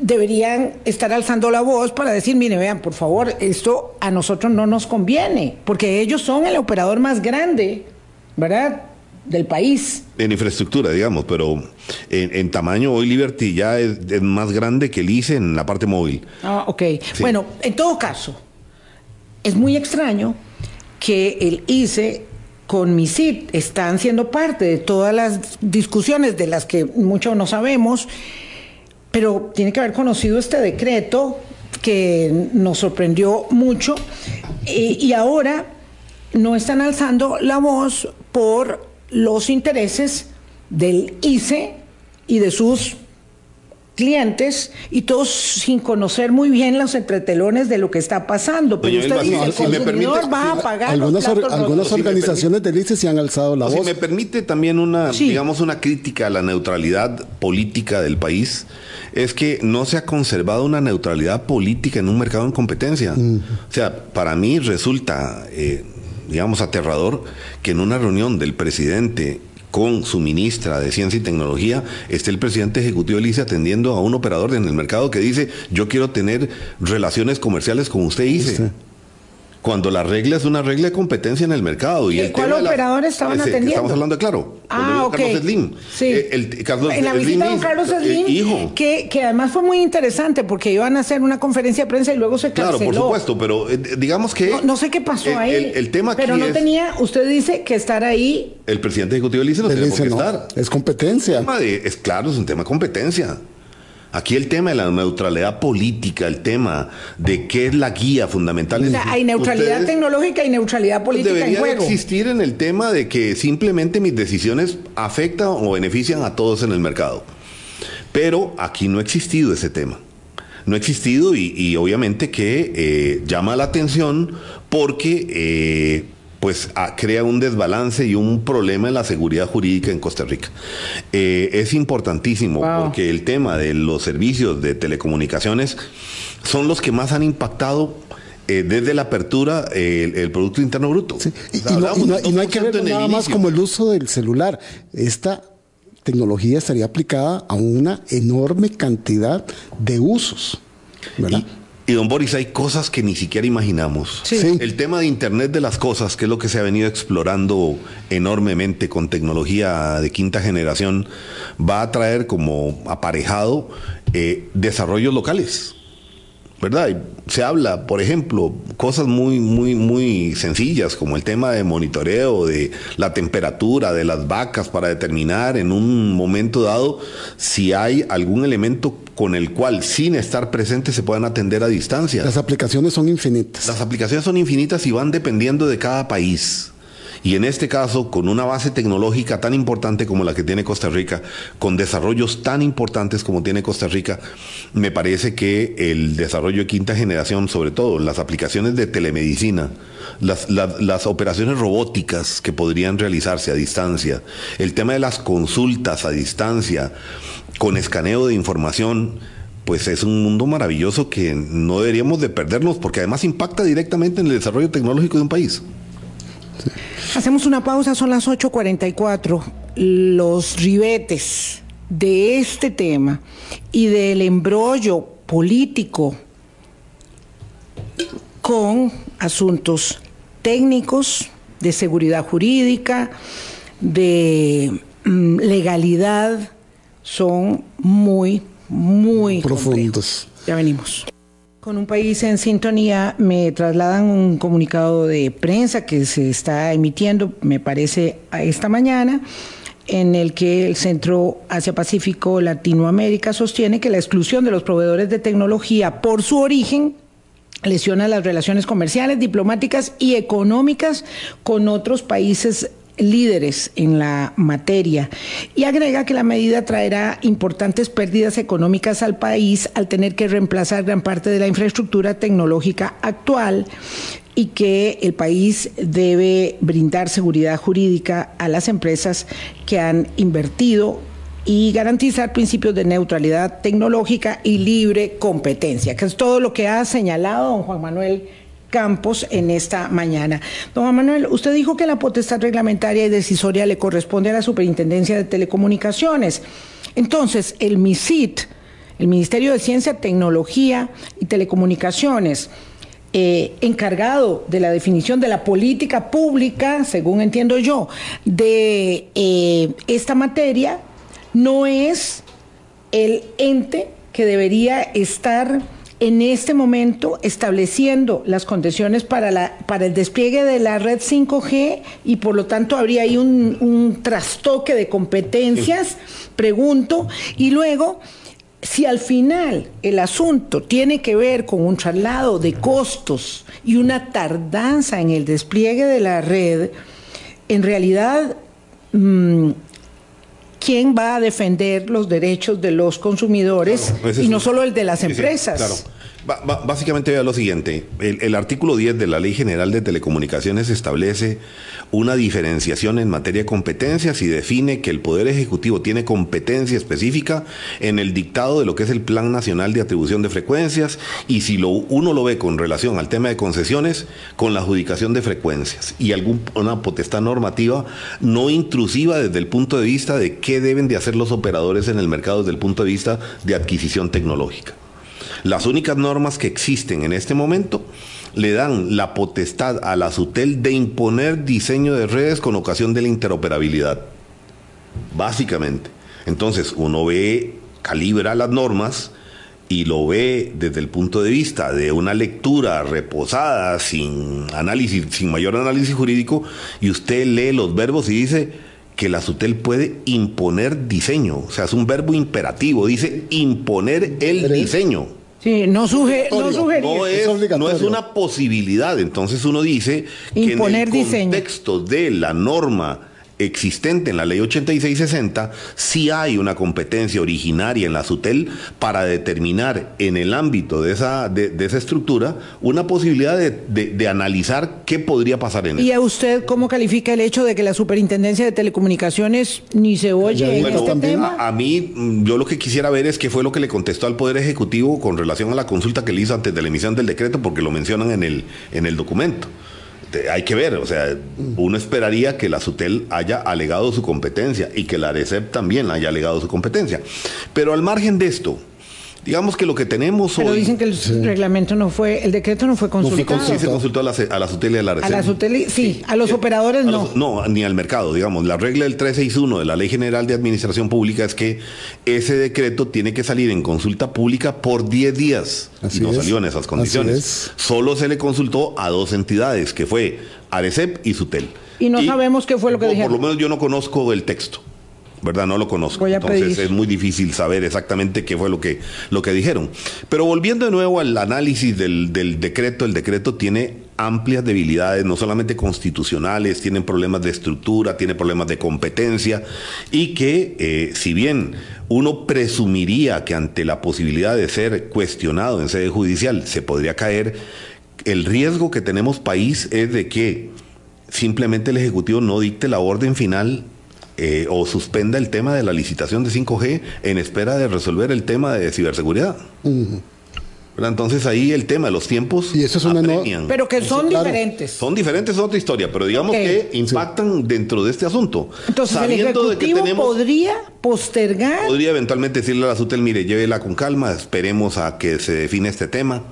deberían estar alzando la voz para decir, mire, vean, por favor, esto a nosotros no nos conviene, porque ellos son el operador más grande, ¿verdad? Del país. En infraestructura, digamos, pero en, en tamaño hoy Liberty ya es, es más grande que el ICE en la parte móvil. Ah, ok. Bueno, en todo caso, es muy extraño que el ICE con MISIT están siendo parte de todas las discusiones de las que mucho no sabemos, pero tiene que haber conocido este decreto que nos sorprendió mucho y, y ahora no están alzando la voz por los intereses del ICE y de sus clientes y todos sin conocer muy bien los entretelones de lo que está pasando. Pero Doña usted dice, si- el consumidor permite, va a pagar Algunas, algunas organizaciones del ICE se han alzado la O si voz. me permite también una, Sí. digamos, una crítica a la neutralidad política del país, es que no se ha conservado una neutralidad política en un mercado en competencia. O sea, para mí resulta, eh, digamos, aterrador que en una reunión del presidente con su ministra de Ciencia y Tecnología, esté el presidente ejecutivo del ICE atendiendo a un operador en el mercado que dice, yo quiero tener relaciones comerciales con usted, ICE. Cuando la regla es una regla de competencia en el mercado. ¿Y, ¿Y el cuál tema de la- operador estaban ese, atendiendo? Estamos hablando de Claro. Ah, ok. Carlos Slim. Sí. Eh, el, Carlos en la Slim visita de don hijo, Carlos eh, Slim, hijo. que, que además fue muy interesante porque iban a hacer una conferencia de prensa y luego se Claro, canceló. por supuesto, pero eh, digamos que... No, no sé qué pasó ahí. El, el tema Pero no es, tenía, usted dice que estar ahí. el presidente ejecutivo del ICE no tiene por ICE qué no, estar. es competencia. tema de- es claro, es un tema de competencia. Aquí el tema de la neutralidad política, el tema de qué es la guía fundamental. O sea, hay neutralidad tecnológica y neutralidad Pues política en debería de juego. existir en el tema de que simplemente mis decisiones afectan o benefician a todos en el mercado. Pero aquí no ha existido ese tema. No ha existido y, y obviamente que eh, llama la atención porque eh, pues crea un desbalance y un problema en la seguridad jurídica en Costa Rica. Eh, es importantísimo porque el tema de los servicios de telecomunicaciones son los que más han impactado eh, desde la apertura el, Producto Interno Bruto. Y, no, hay que ver nada más como el uso del celular. Esta tecnología estaría aplicada a una enorme cantidad de usos. ¿verdad? Y don Boris, hay cosas que ni siquiera imaginamos. El tema de Internet de las cosas, que es lo que se ha venido explorando enormemente con tecnología de quinta generación, va a traer como aparejado eh, desarrollos locales. ¿Verdad? Se habla, por ejemplo, cosas muy, muy, muy sencillas, como el tema de monitoreo de la temperatura de las vacas para determinar en un momento dado si hay algún elemento con el cual, sin estar presente, se puedan atender a distancia. Las aplicaciones son infinitas. Las aplicaciones son infinitas y van dependiendo de cada país. Y en este caso, con una base tecnológica tan importante como la que tiene Costa Rica, con desarrollos tan importantes como tiene Costa Rica, me parece que el desarrollo de quinta generación, sobre todo las aplicaciones de telemedicina, las, operaciones robóticas que podrían realizarse a distancia, el tema de las consultas a distancia, con escaneo de información, pues es un mundo maravilloso que no deberíamos de perdernos porque además impacta directamente en el desarrollo tecnológico de un país. Hacemos una pausa, son las 8.44. Los ribetes de este tema y del embrollo político con asuntos técnicos, de seguridad jurídica, de mm, legalidad, son muy, muy profundos. Ya venimos. Con un país en sintonía me trasladan un comunicado de prensa que se está emitiendo, me parece, a esta mañana, en el que el Centro Asia Pacífico Latinoamérica sostiene que la exclusión de los proveedores de tecnología por su origen lesiona las relaciones comerciales, diplomáticas y económicas con otros países líderes en la materia. Y agrega que la medida traerá importantes pérdidas económicas al país al tener que reemplazar gran parte de la infraestructura tecnológica actual y que el país debe brindar seguridad jurídica a las empresas que han invertido y garantizar principios de neutralidad tecnológica y libre competencia, que es todo lo que ha señalado don Juan Manuel Campos en esta mañana. Don Manuel, usted dijo que la potestad reglamentaria y decisoria le corresponde a la Superintendencia de Telecomunicaciones. Entonces, el MISIT, el Ministerio de Ciencia, Tecnología y Telecomunicaciones, eh, encargado de la definición de la política pública, según entiendo yo, de eh, esta materia, no es el ente que debería estar en este momento estableciendo las condiciones para, la, para el despliegue de la red 5G y por lo tanto habría ahí un, trastoque de competencias, pregunto, y luego si al final el asunto tiene que ver con un traslado de costos y una tardanza en el despliegue de la red, en realidad, mm, ¿quién va a defender los derechos de los consumidores y no solo el de las empresas? Básicamente vea lo siguiente, el, artículo 10 de la Ley General de Telecomunicaciones establece una diferenciación en materia de competencias y define que el Poder Ejecutivo tiene competencia específica en el dictado de lo que es el Plan Nacional de Atribución de Frecuencias y si lo, uno lo ve con relación al tema de concesiones, con la adjudicación de frecuencias y alguna potestad normativa no intrusiva desde el punto de vista de qué deben de hacer los operadores en el mercado desde el punto de vista de adquisición tecnológica. Las únicas normas que existen en este momento le dan la potestad a la SUTEL de imponer diseño de redes con ocasión de la interoperabilidad. Básicamente. Entonces, uno ve, calibra las normas y lo ve desde el punto de vista de una lectura reposada, sin análisis, sin mayor análisis jurídico, y usted lee los verbos y dice que la SUTEL puede imponer diseño. O sea, es un verbo imperativo, dice imponer el diseño. Sí, no, suge no, no, es, no es una posibilidad. Entonces uno dice que en el contexto de la norma existente en la ley 8660, sí hay una competencia originaria en la SUTEL para determinar en el ámbito de esa, de, esa estructura una posibilidad de, analizar qué podría pasar en ¿Y a usted cómo califica el hecho de que la Superintendencia de Telecomunicaciones ni se oye en este tema? A, mí, mm, yo lo que quisiera ver es qué fue lo que le contestó al Poder Ejecutivo con relación a la consulta que le hizo antes de la emisión del decreto, porque lo mencionan en el, en el documento hay que ver, o sea, uno esperaría que la SUTEL haya alegado su competencia y que la ARECEP también haya alegado su competencia. Pero al margen de esto, Digamos que lo que tenemos Pero dicen que el reglamento no fue, el decreto no fue consultado. sí se consultó a la, a la SUTEL y a la A la SUTEL, sí, a los operadores no. no, ni al mercado, digamos. La regla del 361 de la Ley General de Administración Pública es que ese decreto tiene que salir en consulta pública por 10 días. y no salió en esas condiciones. Solo se le consultó a dos entidades, que fue ARECEP y SUTEL. Y no sabemos qué fue lo que dijeron. Por lo menos yo no conozco el texto. ¿Verdad? No lo conozco. Entonces es muy difícil saber exactamente qué fue lo que, lo que dijeron. Pero volviendo de nuevo al análisis del, decreto, el decreto tiene amplias debilidades, no solamente constitucionales, tienen problemas de estructura, tiene problemas de competencia y que eh, si bien uno presumiría que ante la posibilidad de ser cuestionado en sede judicial se podría caer, el riesgo que tenemos país es de que simplemente el Ejecutivo no dicte la orden final eh, o suspenda el tema de la licitación de 5G en espera de resolver el tema de ciberseguridad. Entonces ahí el tema de los tiempos. Y eso es una Pero que son diferentes. Son diferentes, es otra historia, pero digamos que impactan dentro de este asunto. Entonces el Ejecutivo podría postergar. Podría eventualmente decirle a la SUTEL, mire, llévela con calma, esperemos a que se define este tema.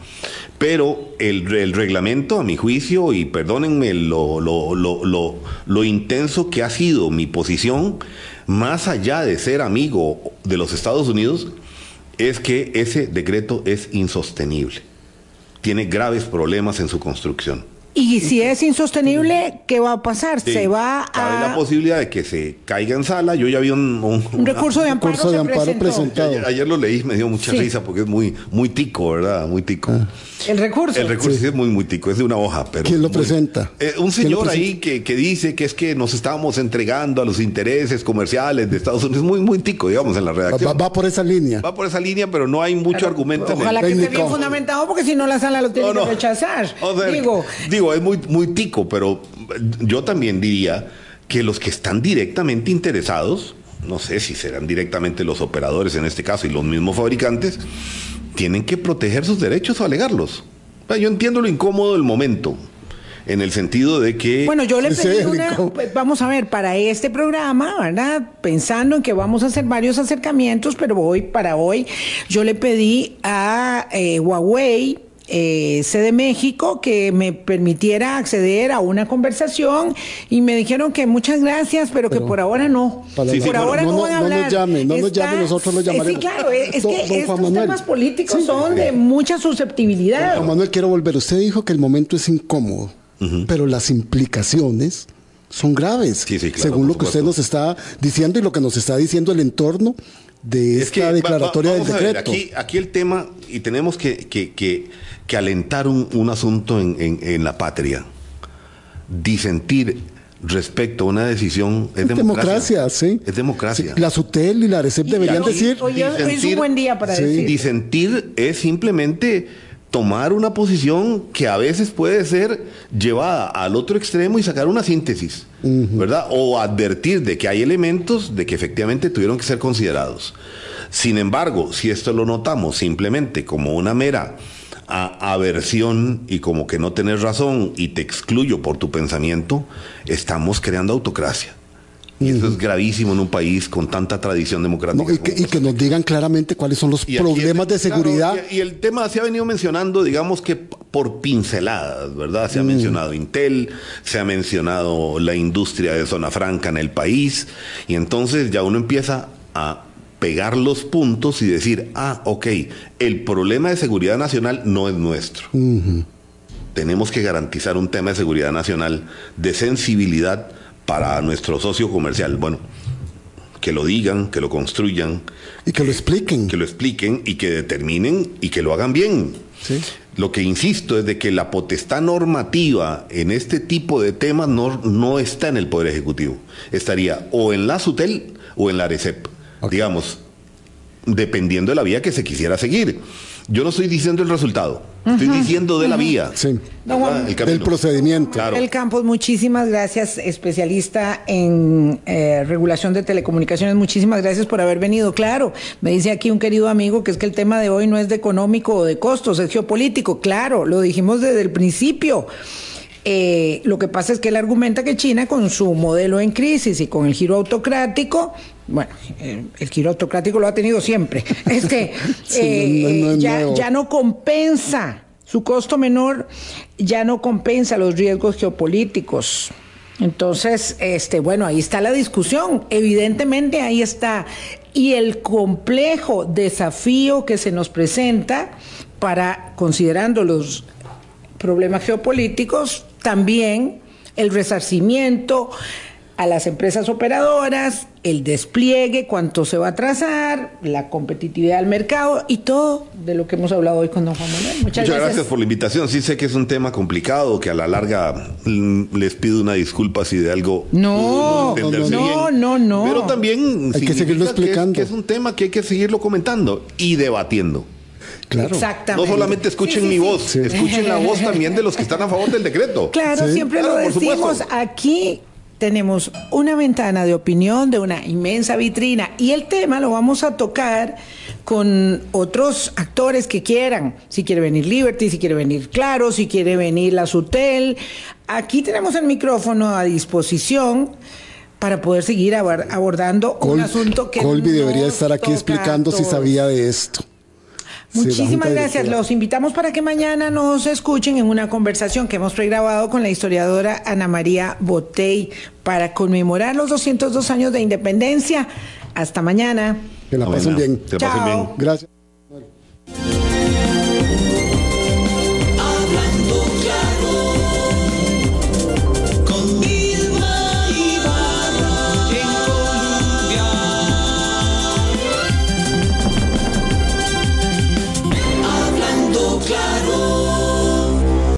Pero el, reglamento, a mi juicio, y perdónenme lo, lo, lo, lo intenso que ha sido mi posición, más allá de ser amigo de los Estados Unidos, es que ese decreto es insostenible. Tiene graves problemas en su construcción. Y si es insostenible, ¿qué va a pasar? se va a... la posibilidad de que se caiga en sala. Yo ya vi un... Un, recurso de amparo, presentado. Ayer, lo leí, me dio mucha risa porque es muy, muy tico, ¿verdad? Muy tico. Ah. El recurso. El recurso es muy, muy tico, es de una hoja. Pero ¿Quién lo presenta? Eh, un señor ahí que, que, dice que es que nos estábamos entregando a los intereses comerciales de Estados Unidos. Muy, muy tico, digamos, en la redacción. Va, por esa línea. Va por esa línea, pero no hay mucho argumento. Ojalá que esté bien fundamentado porque si no la sala lo tiene que rechazar. digo, digo, es muy, muy tico, pero yo también diría que los que están directamente interesados, no sé si serán directamente los operadores en este caso y los mismos fabricantes, tienen que proteger sus derechos o alegarlos. Yo entiendo lo incómodo del momento, en el sentido de que... Bueno, yo le pedí una, pues, vamos a ver, para este programa, ¿verdad? Pensando en que vamos a hacer varios acercamientos, pero hoy, para hoy, yo le pedí a eh, Huawei, eh, de México que me permitiera acceder a una conversación y me dijeron que muchas gracias, pero, que por ahora no. por ahora no, van a hablar. No nos llame, no nos llame, nosotros lo llamaremos. Sí, claro, es, que estos temas políticos son de mucha susceptibilidad. Juan Manuel, quiero volver. Usted dijo que el momento es incómodo, pero las implicaciones son graves, según lo que usted nos está diciendo y lo que nos está diciendo el entorno de esta declaratoria del decreto. aquí, aquí el tema, y tenemos que, que, que que alentar un, asunto en, la patria, disentir respecto a una decisión es, democracia. sí. Es democracia. la SUTEL y la ARECEP deberían decir. es un buen día para decir. Disentir es simplemente tomar una posición que a veces puede ser llevada al otro extremo y sacar una síntesis, ¿verdad? O advertir de que hay elementos de que efectivamente tuvieron que ser considerados. Sin embargo, si esto lo notamos simplemente como una mera a aversión y como que no tenés razón y te excluyo por tu pensamiento, estamos creando autocracia. Y eso es gravísimo en un país con tanta tradición democrática. y, que, nos digan claramente cuáles son los problemas de seguridad. y, el tema se ha venido mencionando, digamos que por pinceladas, ¿verdad? Se ha mencionado Intel, se ha mencionado la industria de zona franca en el país, y entonces ya uno empieza a pegar los puntos y decir, ah, ok, el problema de seguridad nacional no es nuestro. Tenemos que garantizar un tema de seguridad nacional, de sensibilidad para nuestro socio comercial. Bueno, que lo digan, que lo construyan. Y que lo expliquen. Que lo expliquen y que determinen y que lo hagan bien. Lo que insisto es de que la potestad normativa en este tipo de temas no, no está en el Poder Ejecutivo. Estaría o en la SUTEL o en la ARECEP. Digamos, dependiendo de la vía que se quisiera seguir. Yo no estoy diciendo el resultado, estoy diciendo de la vía. Sí. del procedimiento. Claro. El Campos, muchísimas gracias, especialista en eh, regulación de telecomunicaciones. Muchísimas gracias por haber venido. Claro, me dice aquí un querido amigo que es que el tema de hoy no es de económico o de costos, es geopolítico. Claro, lo dijimos desde el principio. Eh, lo que pasa es que él argumenta que China, con su modelo en crisis y con el giro autocrático, bueno, eh, el giro autocrático lo ha tenido siempre, es que eh, ya, ya no compensa, su costo menor ya no compensa los riesgos geopolíticos. Entonces, este, bueno, ahí está la discusión. Evidentemente ahí está. Y el complejo desafío que se nos presenta para, considerando los problemas geopolíticos, también el resarcimiento a las empresas operadoras, el despliegue, cuánto se va a trazar, la competitividad del mercado y todo de lo que hemos hablado hoy con don Juan Manuel. Muchas, gracias. por la invitación. Sí sé que es un tema complicado, que a la larga mm, les pido una disculpa si de algo no, no, no, no, Pero también hay que seguirlo explicando. que es un tema que hay que seguirlo comentando y debatiendo. Claro. Exactamente. No solamente escuchen mi voz, escuchen la voz también de los que están a favor del decreto. Claro, siempre lo decimos aquí. Tenemos una ventana de opinión de una inmensa vitrina y el tema lo vamos a tocar con otros actores que quieran. Si quiere venir Liberty, si quiere venir Claro, si quiere venir la Sutel. Aquí tenemos el micrófono a disposición para poder seguir abordando un asunto que Colby debería estar aquí explicando si sabía de esto. Muchísimas gracias. Los invitamos para que mañana nos escuchen en una conversación que hemos pregrabado con la historiadora Ana María Botey para conmemorar los 202 años de independencia. Hasta mañana. Que la pasen bien. Que pasen bien. Gracias.